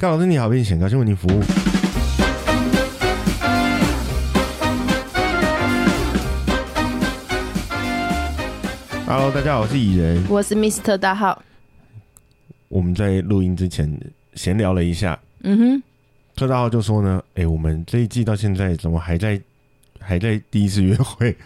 高老师你好，并显高兴为您服务。Hello，大家好，我是蚁人。我是 Mr 大号。我们在录音之前闲聊了一下，嗯哼，特大号就说呢，哎、我们这一季到现在怎么还在还在第一次约会，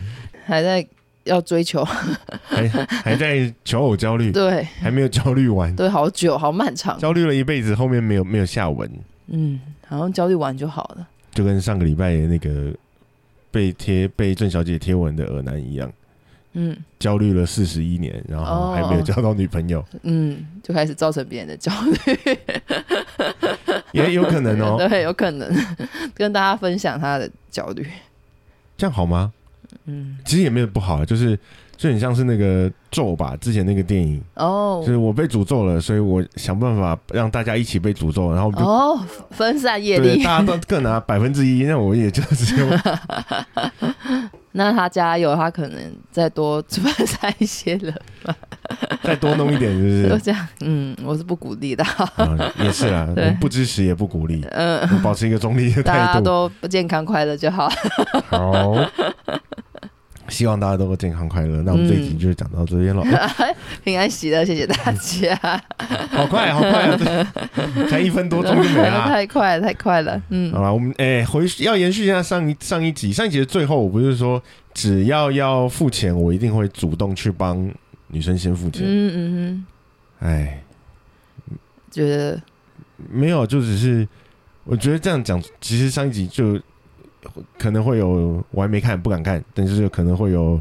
还在要追求，还还在求偶焦虑，对。还没有焦虑完，对，好久，好漫长。焦虑了一辈子，后面没有没有下文，嗯，好像焦虑完就好了。就跟上个礼拜那个被贴被郑小姐贴文的耳男一样，嗯。焦虑了四十一年，然后还没有交到女朋友，嗯，就开始造成别人的焦虑，也有可能哦。对，有可能。跟大家分享他的焦虑。这样好吗？嗯，其实也没有不好，就是就很像是那个咒吧，之前那个电影，哦就是我被诅咒了，所以我想办法让大家一起被诅咒，然后就、哦，分散业力。大家都各拿百分之一，那我也就只有 那他加油，他可能再多分散一些人，再多弄一点，是不是？就这样。嗯，我是不鼓励的。啊，也是啊，不支持也不鼓励，嗯，我保持一个中立的大态度。家都不健康快乐就好。好，希望大家都健康快乐。那我们这一集就讲到这边了，平安喜乐，谢谢大家。好快，好快啊！才一分多钟就没了。太快了，太快了。嗯好，吧，我们哎、回要延续一下上一上一集，上一集的最后，我不是说只要要付钱，我一定会主动去帮女生先付钱。嗯嗯嗯哎、嗯，觉得没有，就只是我觉得这样讲，其实上一集就可能会有我还没看，不敢看，但是可能会有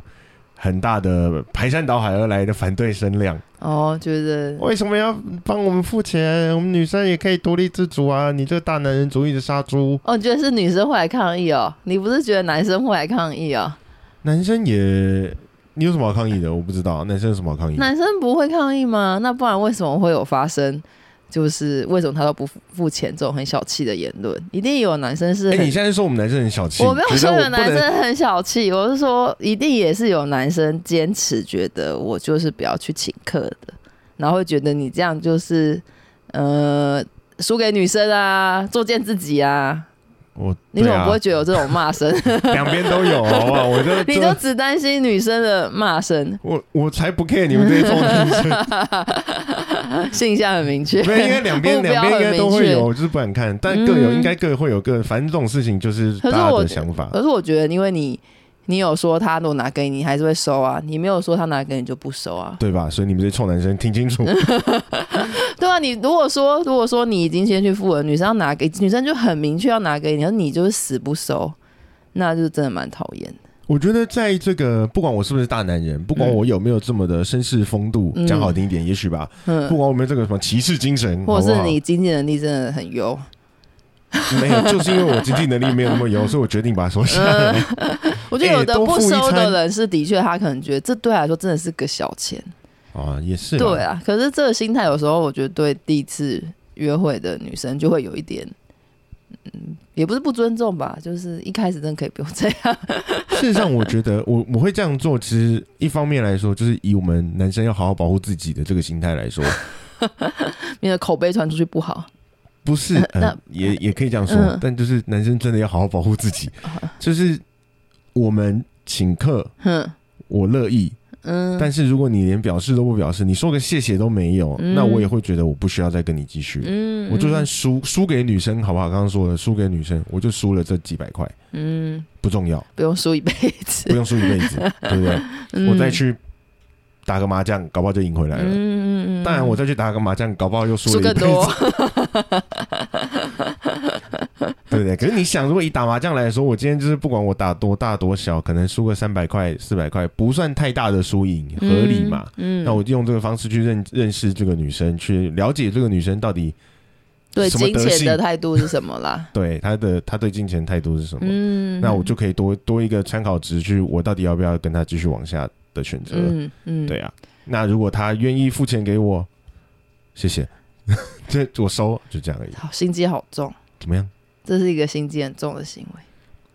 很大的排山倒海而来的反对声量。哦，觉得为什么要帮我们付钱？我们女生也可以独立自主啊！你这个大男人主义的杀猪，哦，你觉得是女生会来抗议哦？你不是觉得男生会来抗议哦？男生也。你有什么好抗议的？我不知道，男生有什么好抗议？男生不会抗议吗？那不然为什么会有发生？就是为什么他都不付付钱这种很小气的言论？一定有男生是哎、很你现在说我们男生很小气，我没有说有男生很小气，我是说一定也是有男生坚持觉得我就是不要去请客的，然后会觉得你这样就是呃输给女生啊，作践自己啊。我你怎么不会觉得有这种骂声？两边都有，好不好？我就 你就都只担心女生的骂声，我我才不 care 你们这些臭男生，性向很明确。没有，应该两边两边应该都会有，我就是不敢看，但各有、嗯应该各会有各，反正这种事情就是大家的想法。可是我觉得，因为你你有说他如果拿给你，你还是会收啊；你没有说他拿给你就不收啊。对吧？所以你们这些臭男生听清楚，对啊，你如果说如果说你已经先去付了，女生要拿给女生就很明确要拿给你，而你就是死不收，那就真的蛮讨厌的。我觉得在这个不管我是不是大男人，不管我有没有这么的绅士风度，嗯。讲好听一点，也许吧，不嗯，管我有没有这个什么骑士精神，或者是你经济能力真的很优，没有，就是因为我经济能力没有那么优，所以我决定把它收下来。我觉得有的 不付收的人是的确他可能觉得这对他来说真的是个小钱，啊，也是，对，啊。可是这个心态有时候我觉得对第一次约会的女生就会有一点。嗯，也不是不尊重吧，就是一开始真的可以不用这样。事实上，我觉得我我会这样做，其实一方面来说，就是以我们男生要好好保护自己的这个心态来说，免得口碑传出去不好。不是，也也可以这样说，嗯但就是男生真的要好好保护自己，就是我们请客，哼，我乐意，嗯，但是如果你连表示都不表示，你说个谢谢都没有，嗯。那我也会觉得我不需要再跟你继续。嗯，我就算输输给女生，好不好？刚刚说了，输给女生，我就输了这几百块，嗯，不重要，不用输一辈子，不用输一辈子，对不对？嗯。我再去打个麻将，搞不好就赢回来了。嗯嗯嗯，当然，我再去打个麻将，搞不好又输输了一辈更多。子，，对不对？可是你想，如果以打麻将来说，我今天就是不管我打多大多小，可能输个三百块、四百块，不算太大的输赢，合理嘛？嗯，那我就用这个方式去认认识这个女生，去了解这个女生到底对金钱的态度是什么啦？对她的她对金钱态度是什么。嗯，那我就可以多多一个参考值，去我到底要不要跟她继续往下的选择。嗯嗯，对啊，那如果她愿意付钱给我，谢谢，这我收，就这样而已。好，心机好重，怎么样？这是一个心机很重的行为。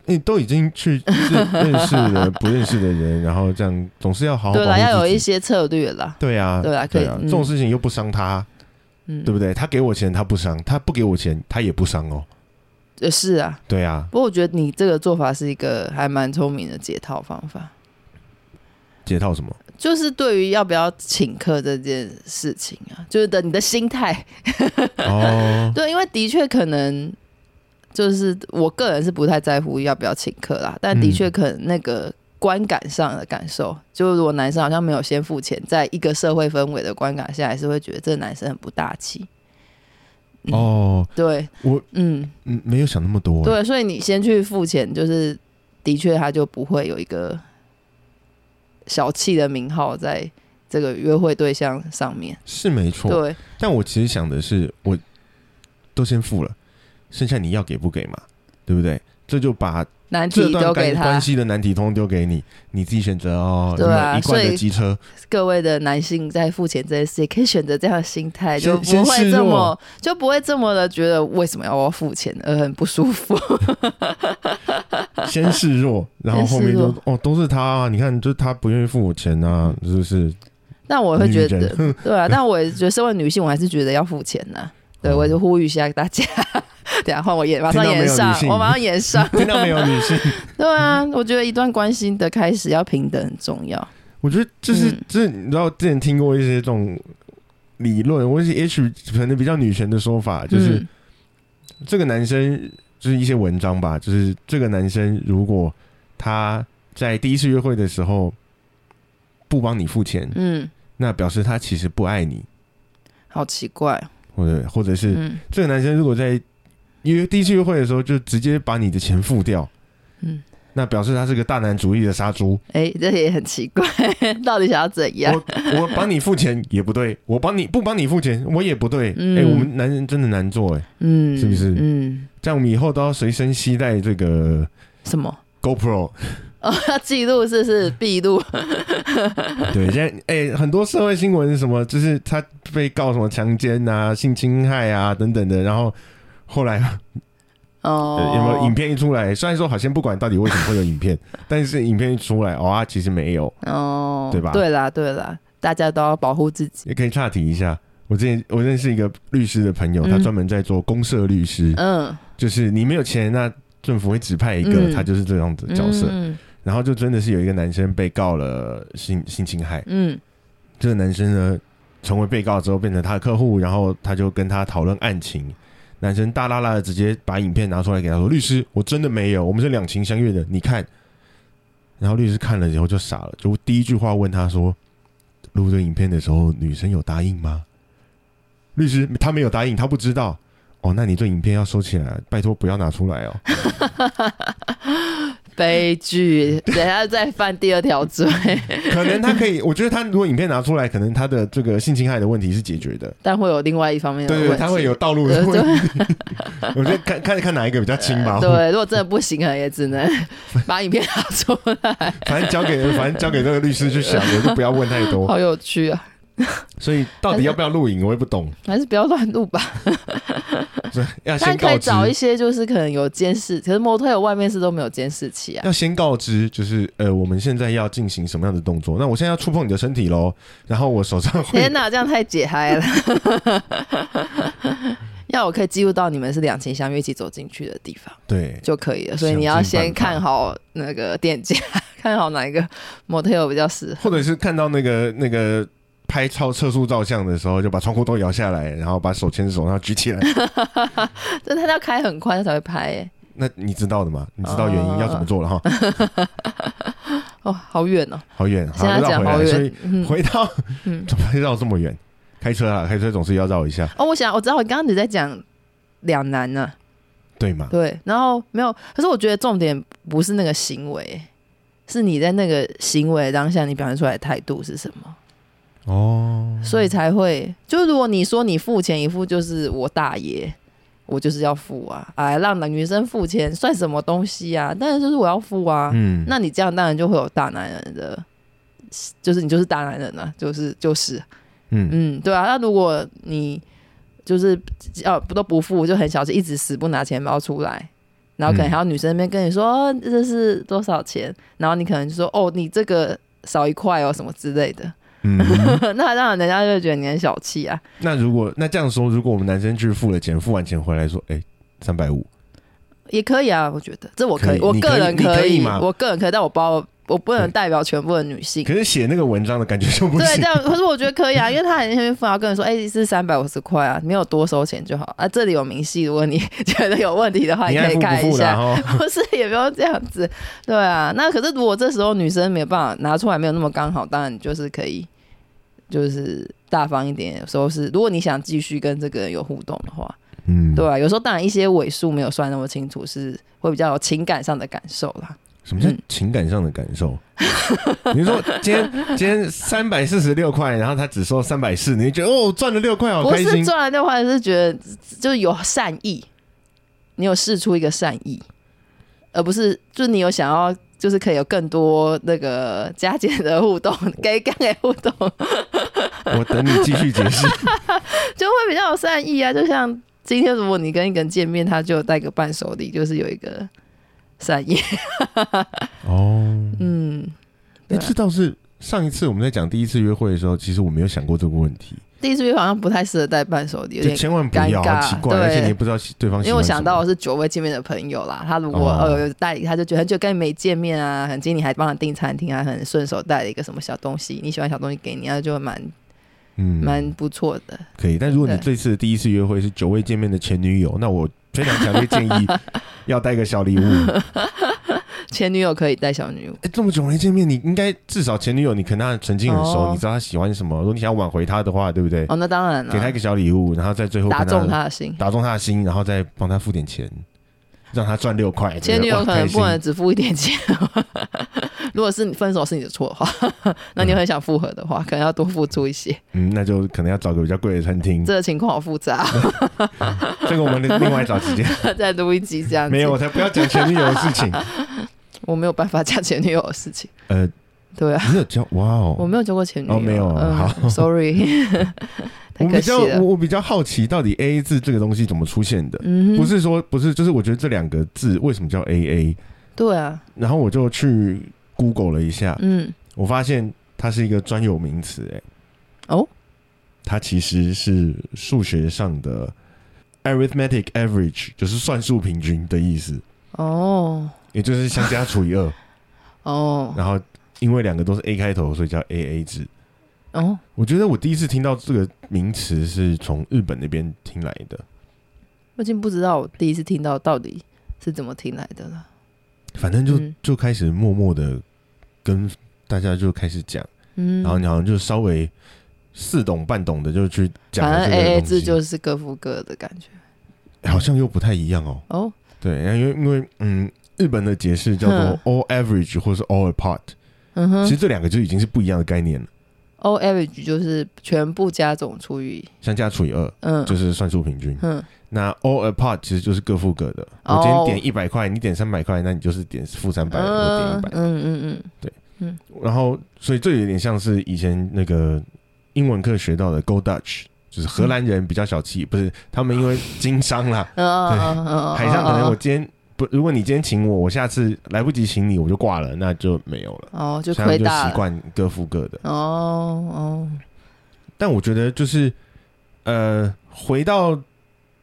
你都已经去认认识了不认识的人，然后这样总是要好好对啦，要有一些策略啦。对啊，对啊可以啊，嗯这种事情又不伤他，嗯，对不对？他给我钱他不伤，他不给我钱他也不伤哦。呃是啊。对啊，不过我觉得你这个做法是一个还蛮聪明的解套方法，解套什么？就是对于要不要请客这件事情啊，就是的你的心态，哦，对，因为的确可能就是我个人是不太在乎要不要请客啦，但的确可能那个观感上的感受，就是如果男生好像没有先付钱，在一个社会氛围的观感下，还是会觉得这个男生很不大气。嗯哦，对，我嗯，嗯没有想那么多。，对，所以你先去付钱，就是的确他就不会有一个小气的名号在这个约会对象上面。是没错。对，但我其实想的是，我都先付了，剩下你要给不给嘛，对不对？这就把难这题丢给他段关关。系的难题通通丢给你，你自己选择哦。对啊一以的机车，各位的男性在付钱这件事，也可以选择这样的心态，就不会这么就不会这么的觉得为什么要我付钱而很不舒服。先示弱，然后后面就哦都是他啊，你看，就是他不愿意付我钱啊，是不是？但我会觉得人，对啊，但我也觉得身为女性，我还是觉得要付钱呐、对，哦我就呼吁一下大家，等一下换我演，马上演上我马上演上。听到没有，女性？对啊，我觉得一段关系的开始要平等很重要。我觉得就是嗯这，你知道之前听过一些这种理论，或是 H 可能比较女权的说法，就是嗯这个男生就是一些文章吧，就是这个男生如果他在第一次约会的时候不帮你付钱，嗯，那表示他其实不爱你，好奇怪。或者或者是嗯这个男生如果在约第一次约会的时候就直接把你的钱付掉，嗯，那表示他是个大男主义的杀猪。哎、这也很奇怪，到底想要怎样？我我帮你付钱也不对，我帮你不帮你付钱我也不对。哎、嗯我们男人真的难做哎、嗯，是不是嗯，这样我们以后都要随身携带这个什么？GoPro。哦，要 记录是不是 闭录？对，现在哎、很多社会新闻什么，就是他被告什么强奸啊、性侵害啊等等的，然后后来、哦呃，有没有影？片一出来？虽然说好像不管到底为什么会有影片，但是影片一出来，哦啊，其实没有。哦，对吧对啦，对啦，大家都要保护自己。也可以岔题一下，我之前我认识一个律师的朋友，嗯他专门在做公社律师，嗯，就是你没有钱，那政府会指派一个，嗯他就是这样子的角色。嗯然后就真的是有一个男生被告了性性侵害，嗯这个男生呢成为被告之后变成他的客户，然后他就跟他讨论案情。男生大拉拉的直接把影片拿出来给他说：“律师，我真的没有，我们是两情相悦的，你看。”然后律师看了以后就傻了，就第一句话问他说：“录这影片的时候，女生有答应吗？”律师他没有答应，他不知道。哦，那你这影片要收起来，拜托不要拿出来哦。悲剧，等一下再犯第二条罪，可能他可以，我觉得他如果影片拿出来，可能他的这个性侵害的问题是解决的。但会有另外一方面的问题。对对，他会有道路的问题。我觉得看看看哪一个比较轻吧。对，如果真的不行，可能也只能把影片拿出来。反正交给反正交给那个律师去想，我就不要问太多。好有趣啊！所以到底要不要录影，我也不懂。还是不要乱录吧。所以要 但先告知，可以找一些就是可能有监视，可是模特有外面是都没有监视器啊。要先告知，就是呃，我们现在要进行什么样的动作？那我现在要触碰你的身体喽，然后我手上会天哪，这样太解嗨了。要我可以记录到你们是两情相悦一起走进去的地方对就可以了，所以你要先看好那个店家，看好哪一个 motel 比较适合。或者是看到那个那个拍超测速照相的时候，就把窗户都摇下来，然后把手牵着手，然后举起来。这他要开很快，他才会拍、欸。那你知道的嘛？你知道原因要怎么做了哈？哦，好远哦，好远，绕回来，所以回到嗯。怎么会绕这么远？开车啊，开车总是要绕一下，哦，我想我知道，我刚刚你在讲两难呢、对吗？对，然后没有，可是我觉得重点不是那个行为，是你在那个行为当下你表现出来的态度是什么，哦，所以才会就如果你说你付钱一付就是我大爷，我就是要付啊，哎，让女生付钱算什么东西啊？当然就是我要付啊，嗯，那你这样当然就会有大男人的，就是你就是大男人啊，就是就是，嗯。嗯，对啊。那如果你就是要不都不付，就很小气，一直死不拿钱包出来，然后可能嗯还有女生那边跟你说、哦这是多少钱，然后你可能就说哦你这个少一块哦什么之类的，嗯，那当然人家就会觉得你很小气啊。那如果那这样说，如果我们男生去付了钱，付完钱回来说，哎，三百五，也可以啊，我觉得。这我可以，我个人你可以吗我个人可以，但我包我不能代表全部的女性。可是写那个文章的感觉就不对，这。样，可是我觉得可以啊，因为他很前面付，要跟你说，哎、是三百五十块啊，没有多收钱就好啊。这里有明细，如果你觉得有问题的话，你可以看一下。哈？不是，也不用这样子，对啊。那可是如果这时候女生没有办法拿出来，没有那么刚好，当然你就是可以，就是大方一点。有时候是，如果你想继续跟这个人有互动的话，嗯，对啊。有时候当然一些尾数没有算那么清楚，是会比较有情感上的感受啦。什么叫嗯情感上的感受？你是说今天今天三百四十六块，然后他只收三百四，你觉得哦赚了六块，好不是开心。赚了六块，是觉得就是有善意，你有试出一个善意，而不是就是你有想要，就是可以有更多那个加减的互动，给干给互动，我等你继续解释。就会比较有善意啊。就像今天如果你跟一个人见面，他就带个伴手礼，就是有一个善意，哦，嗯。哎，对啊。这倒是上一次我们在讲第一次约会的时候，其实我没有想过这个问题，第一次约好像不太适合带伴手礼，有就点千万不要，奇怪，而且你也不知道对方。因为我想到我是久未见面的朋友啦，他如果、哦。呃有带礼，他就觉得很久跟你没见面啊，很今天你还帮他订餐厅，啊很顺手带了一个什么小东西，你喜欢小东西给你，那就蛮嗯。蛮不错的。可以，但如果你这次的第一次约会是久未见面的前女友，那我非常强烈建议 要带个小礼物。前女友可以带小女友，哎、这么久没见面，你应该至少前女友你跟她曾经很熟，哦你知道她喜欢什么。如果你想要挽回她的话，对不对？哦，那当然了，给她一个小礼物，然后在最后打跟中她的心。打中她的心，然后再帮她付点钱，让他赚六块。前女友可能不能能只付一点钱，如果是你分手是你的错的话，那你很想复合的话，可能要多付出一些。嗯，那就可能要找个比较贵的餐厅。这个情况好复杂，这个我们另外找时间。再录一集这样子。没有，我才不要讲前女友的事情。我没有办法讲前女友的事情。呃，对啊，你有交哇哦？我没有交过前女友。哦没有嗯好，sorry，太可惜我比较我。我比较好奇，到底 A A 制这个东西怎么出现的？嗯哼，不是说不是，就是我觉得这两个字为什么叫 A A？对啊，然后我就去 Google 了一下，嗯，我发现它是一个专有名词，哎，哦，它其实是数学上的 arithmetic average，就是算术平均的意思，哦，也就是相加除以二。哦，然后因为两个都是 A 开头，所以叫 A A 制。哦，我觉得我第一次听到这个名词是从日本那边听来的，我已经不知道我第一次听到到底是怎么听来的了。反正就、嗯就开始默默的跟大家就开始讲，嗯，然后你好像就稍微似懂半懂的就去讲反正 A A 东西制就是各付各的感觉。好像又不太一样哦。哦，对，因为因为嗯，日本的解释叫做 all average 或是 all apart，、嗯哼。其实这两个就已经是不一样的概念了。，O average 就是全部加总除以，相加除以二嗯，就是算术平均，嗯，那 all apart 其实就是各付各的。哦我今天点一百块，你点三百块，那你就是点负三百，我点一百。嗯嗯嗯。对。然后，所以这有点像是以前那个英文课学到的 Go Dutch，就是荷兰人比较小气，不是他们因为经商啦，嗯嗯嗯嗯，海上可能我今天不，如果你今天请我，我下次来不及请你，我就挂了，那就没有了。哦就亏大了。习惯各付各的。哦哦，但我觉得就是呃，回到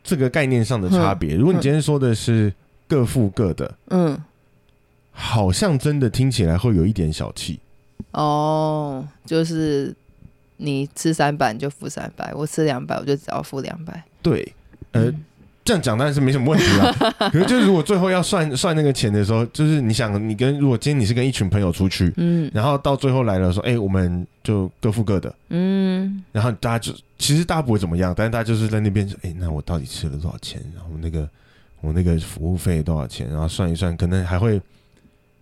这个概念上的差别，如果你今天说的是各付各的，嗯，好像真的听起来会有一点小气。哦，就是你吃三百你就付三百，我吃两百我就只要付两百。对，呃，嗯这样讲当然是没什么问题啦。可是就是如果最后要算算那个钱的时候，就是你想，你跟如果今天你是跟一群朋友出去，嗯然后到最后来了说，哎、我们就各付各的，嗯然后大家就其实大家不会怎么样，但是大家就是在那边说，哎、那我到底吃了多少钱？然后那个我那个服务费多少钱？然后算一算，可能还会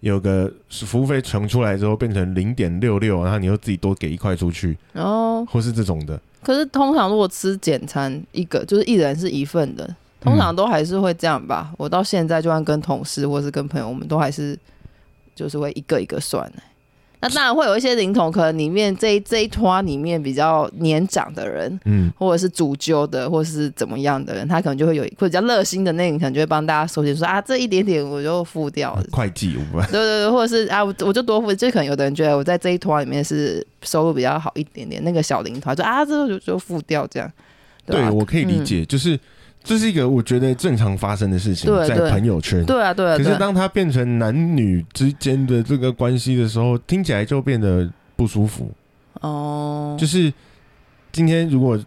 有个服务费乘出来之后变成零点六六，然后你又自己多给一块出去，哦，或是这种的。可是通常如果吃简餐一个，就是一人是一份的，通常都还是会这样吧。我到现在就算跟同事或是跟朋友，我们都还是就是会一个一个算、欸、那当然会有一些灵童，可能里面这一这一团里面比较年长的人，嗯，或者是主揪的，或是怎么样的人，他可能就会有会比较热心的那个，可能就会帮大家收钱，说啊这一点点我就付掉了。会计对对对，或者是啊，我我就多付，就可能有的人觉得我在这一团里面是收入比较好一点点，那个小零团就啊，这个就就付掉这样。吧对我可以理解，就是这是一个我觉得正常发生的事情，在朋友圈。对啊，对啊，可是当它变成男女之间的这个关系的时候，听起来就变得不舒服。哦，就是今天如果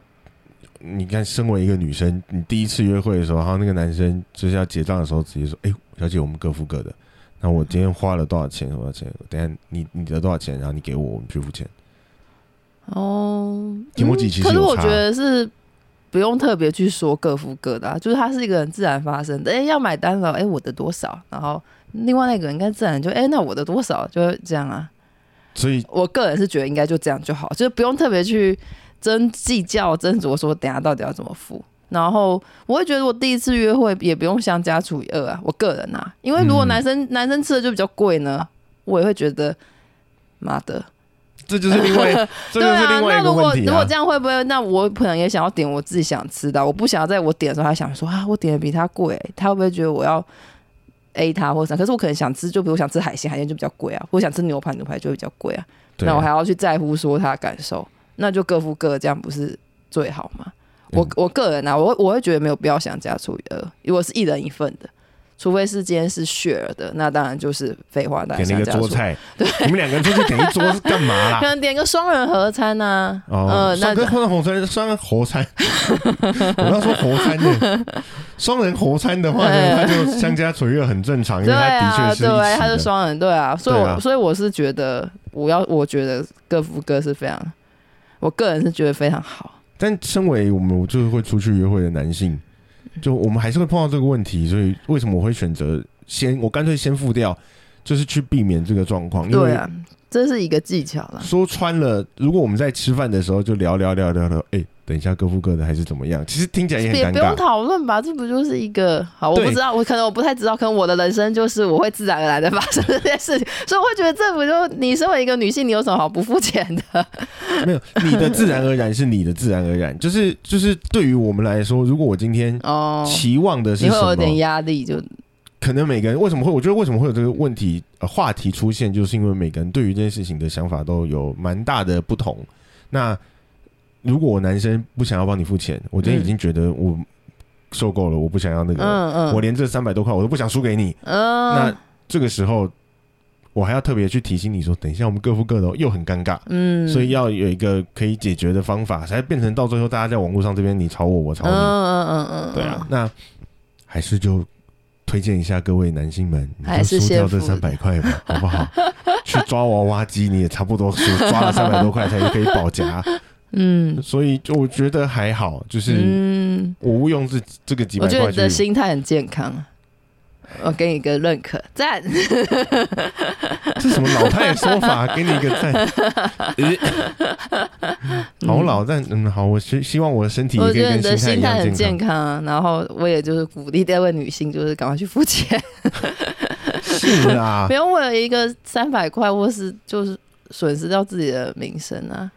你看，身为一个女生，你第一次约会的时候，然后那个男生就是要结账的时候，直接说：“哎、小姐，我们各付各的。那我今天花了多少钱？多少钱？等下你你的多少钱？然后你给我，我们去付钱。哦，提莫吉其实可是我觉得是不用特别去说各付各的、啊，就是它是一个很自然发生的。哎、要买单了，哎、我的多少？然后另外那个人应该自然就哎、那我的多少？就会这样啊。所以我个人是觉得应该就这样就好，就是不用特别去争计较、斟酌说等下到底要怎么付。然后我会觉得我第一次约会也不用相加除以二啊，我个人啊，因为如果嗯男生、男生吃的就比较贵呢，我也会觉得妈的，这就是另外，这就是对啊，另外一个那如果问题啊如果这。样会不会？那我可能也想要点我自己想吃的啊，我不想要在我点的时候，他想说啊，我点的比他贵，他会不会觉得我要 A 他或者啥？可是我可能想吃，就比如我想吃海鲜，海鲜就比较贵啊；我想吃牛排，牛排就比较贵啊。那我还要去在乎说他的感受，那就各付各，这样不是最好吗？我嗯我个人啊，我我会觉得没有必要想加除以二，如果是一人一份的。除非是今天是 share 的，那当然就是废话，大家点了一个桌菜，你们两个人出去点一桌是干嘛啦可？能点个双人合餐呐、啊，哦呃，，那双跟双人合餐，双人合餐，我要说合餐呢，双人合餐的话呢，它就相加除以二很正常，因为对它的啊，确是一对。他是双人，对啊，所以我、所以我是觉得，我要我觉得各付各是非常，我个人是觉得非常好。但身为我们就是会出去约会的男性，就我们还是会碰到这个问题，所以为什么我会选择先，我干脆先付掉，就是去避免这个状况。因为对啊，这是一个技巧啦。说穿了，如果我们在吃饭的时候就聊聊聊聊聊，哎、等一下各付各的还是怎么样？其实听起来也也不用很尴尬。讨论吧，这不就是一个好？我不知道，我可能我不太知道，可能我的人生就是我会自然而然的发生这件事情，所以我会觉得这不就你身为一个女性，你有什么好不付钱的？没有，你的自然而然是你的自然而然，就是就是对于我们来说，如果我今天哦，期望的是什么？你会有点压力，就可能每个人为什么会？我觉得为什么会有这个问题呃话题出现，就是因为每个人对于这件事情的想法都有蛮大的不同。那如果我男生不想要帮你付钱，我今天已经觉得我受够了，我不想要那个，嗯嗯，我连这三百多块我都不想输给你。嗯，那这个时候，我还要特别去提醒你说，等一下我们各付各的哦，又很尴尬。嗯，所以要有一个可以解决的方法，才变成到最后大家在网络上这边你吵我，我吵嗯你。嗯嗯嗯，对啊，那还是就推荐一下各位男性们，你还就是输掉这先付三百块吧，好不好？去抓娃娃机你也差不多输抓了三百多块才可以保夹，嗯所以就我觉得还好，就是嗯，我误用这这个几我觉得你的去。心态很健康，我给你一个认可，赞。这什么老太的说法？给你一个赞。呃 好老，但嗯好，我希希望我的身体也我可以跟觉得你的心态心态一样很健健康。康啊，然后我也就是鼓励这位女性，就是赶快去付钱，是啊 不，用为了一个三百块或是就是损失掉自己的名声啊。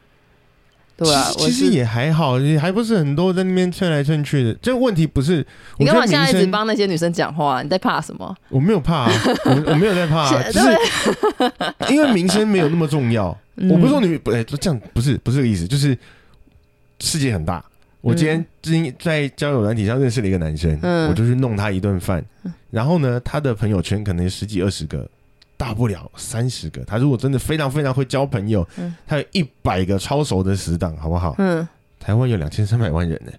对啊，我其实也还好，也还不是很多在那边蹭来蹭去的。这个问题不是，你干嘛现在一直帮那些女生讲话、你在怕什么？我没有怕、啊，我我没有在怕、啊，是就是因为名声没有那么重要。嗯我不是说你不哎，这样不是不是这个意思，就是世界很大。我今天今在交友软体上认识了一个男生，嗯我就去弄他一顿饭，然后呢，他的朋友圈可能有十几二十个，大不了三十个。他如果真的非常非常会交朋友，嗯他有一百个超熟的死党，好不好？嗯，台湾有两千三百万人呢、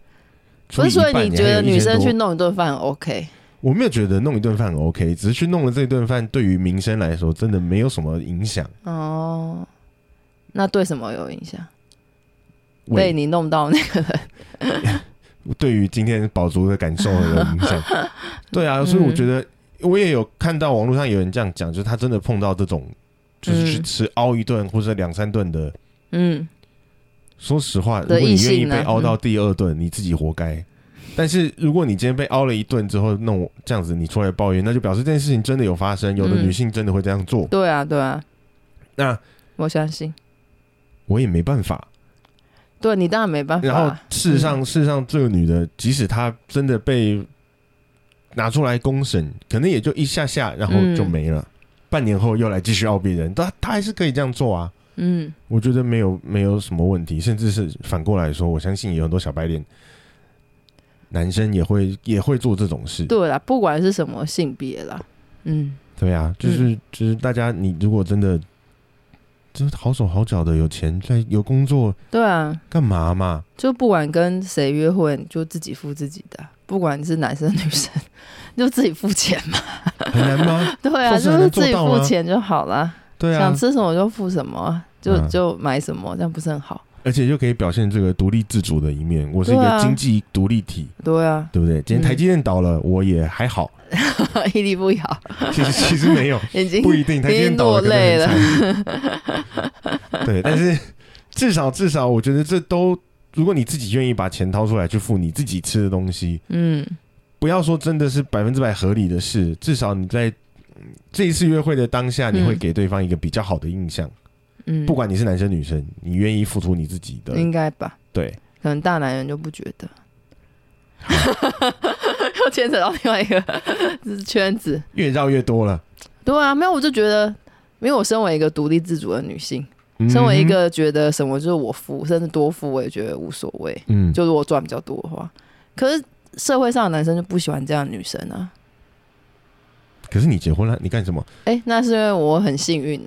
不是，所以你觉得女生去弄？一顿饭 OK？我没有觉得弄一顿饭 OK，只是去弄了这顿饭，对于民生来说，真的没有什么影响。哦，那对什么有影响？被你弄到那个人，对于今天宝竹的感受有影响。对啊，所以我觉得我也有看到网络上有人这样讲，就是他真的碰到这种，就是去嗯吃凹一顿或者两三顿的。嗯，说实话，如果你愿意被凹到第二顿，你自己活该。但是如果你今天被凹了一顿之后弄这样子，你出来抱怨，那就表示这件事情真的有发生，有的嗯女性真的会这样做。对啊，对啊，那我相信。我也没办法。对你当然没办法。然后事实上，事实上，这个女的，即使她真的被拿出来公审，可能也就一下下，然后就没了。半年后又来继续傲别人，他他还是可以这样做啊。嗯，我觉得没有没有什么问题，甚至是反过来说，我相信有很多小白脸男生也会也会做这种事。对啦，不管是什么性别啦，嗯，对啊，就是就是大家，你如果真的就是好手好脚的，有钱在有工作，对啊，干嘛嘛？就不管跟谁约会，就自己付自己的，不管你是男生女生，就自己付钱嘛。很难吗？对啊，就是自己付钱就好了。对啊，想吃什么就付什么。就就买什么，这样不是很好？而且又可以表现这个独立自主的一面。我是一个经济独立体，对啊，对不对？今天台积电倒了，我也还好，屹立不摇。其实其实没有，已经不一定，台积电倒了累了。对，但是至少至少，我觉得这都，如果你自己愿意把钱掏出来去付你自己吃的东西，嗯，不要说真的是百分之百合理的事，至少你在这一次约会的当下，你会给对方一个比较好的印象。嗯，不管你是男生女生，你愿意付出你自己的，应该吧？对，可能大男人就不觉得，又牵扯到另外一个圈子，越绕越多了。对啊，没有，我就觉得，因为我身为一个独立自主的女性，身为一个觉得什么就是我付，甚至多付，我也觉得无所谓。嗯，就如果赚比较多的话，可是社会上的男生就不喜欢这样的女生啊。可是你结婚了，你干什么？哎，那是因为我很幸运。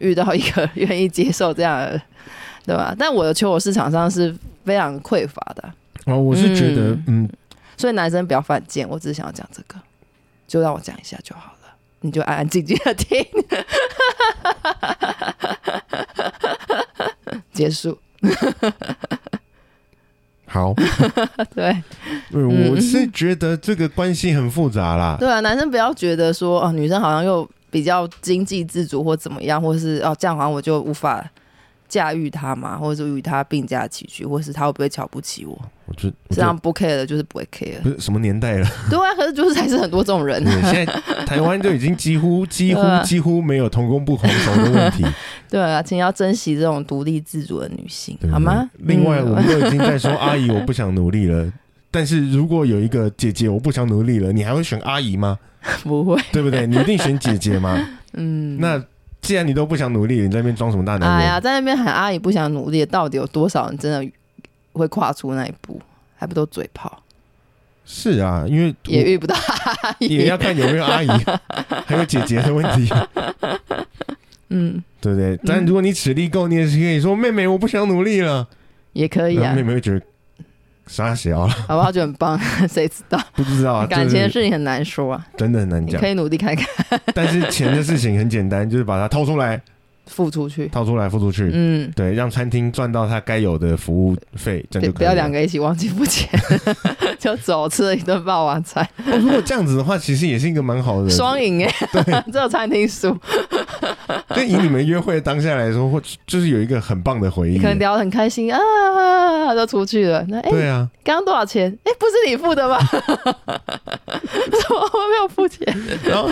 遇到一个愿意接受这样的，对吧？但我的求偶市场上是非常匮乏的。哦，我是觉得，嗯，所以男生不要犯贱。我只是想要讲这个，就让我讲一下就好了。你就安安静静的听，结束。好，对，对，我是觉得这个关系很复杂啦。对啊，男生不要觉得说，哦，女生好像又。比较经济自主或怎么样，或是哦这样好像我就无法驾驭他嘛，或者是与他并驾齐驱，或是他会不会瞧不起我？我觉得这样不 care 的，就是不会 care。不是什么年代了？对啊，可是就是还是很多这种人。现在台湾就已经几乎 几乎几乎没有同工不同酬的问题。对啊，请要珍惜这种独立自主的女性，好吗？另外，我们都已经在说阿姨，我不想努力了。但是如果有一个姐姐，我不想努力了，你还会选阿姨吗？不会，对不对？你一定选姐姐吗？嗯。那既然你都不想努力，你在那边装什么大男人？哎呀，在那边喊阿姨不想努力，到底有多少人真的会跨出那一步？还不都嘴炮？是啊，因为也遇不到，也要看有没有阿姨，还有姐姐的问题。嗯，对不对？但如果你实力够，你也是可以说妹妹，我不想努力了，也可以啊。妹妹会觉得。傻小了，好不好？就很棒，谁知道？不知道啊，感情的事情很难说啊，真的很难讲。可以努力看看，但是钱的事情很简单，就是把它掏出来。付出去，掏出来，付出去。嗯，对，让餐厅赚到他该有的服务费，这样就可以。不要两个一起忘记付钱，就走吃了一顿霸王餐。如果这样子的话，其实也是一个蛮好的双赢哎。对，只有餐厅输。对，以你们约会当下来说，或就是有一一个很棒的回忆，可能聊得很开心啊，就出去了。那哎，对啊，刚刚多少钱？哎，不是你付的吗？怎么我没有付钱？然后，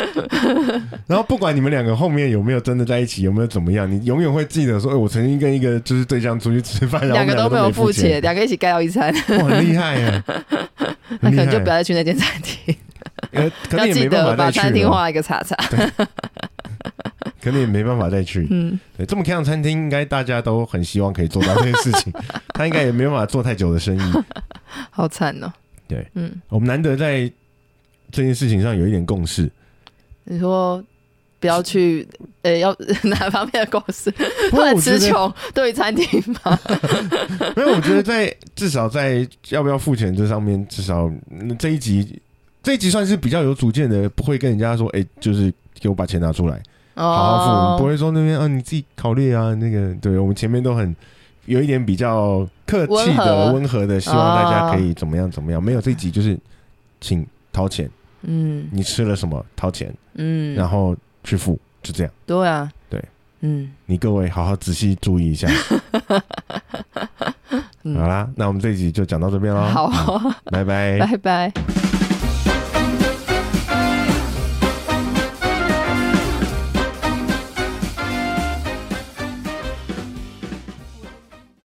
然后不管你们两个后面有没有真的在一起，有没有怎么样，你永远会记得说，哎，我曾经跟一个就是对象出去吃饭，然后两个都没有付钱，两个一起盖到一餐，哇，厉害呀！那可能就不要再去那间餐厅，要记得把餐厅画一个叉叉。可能也没办法再去。嗯，对，这么开的餐厅，应该大家都很希望可以做到这件事情。他应该也没办法做太久的生意，好惨哦。对，嗯，我们难得在这件事情上有一点共识。你说不要去，呃，要 哪方面的共识？不能吃穷对餐厅吗？没有，我觉得在至少在要不要付钱这上面，至少这一集这一集算是比较有主见的，不会跟人家说，哎，就是给我把钱拿出来。好好付，不会说那边啊，你自己考虑啊。那个，对我们前面都很有一点比较客气的、温和的，希望大家可以怎么样怎么样。没有这集就是，请掏钱。嗯，你吃了什么？掏钱。嗯，然后去付，就这样。对啊，对，嗯，你各位好好仔细注意一下。好啦，那我们这一集就讲到这边喽。好，拜拜，拜拜。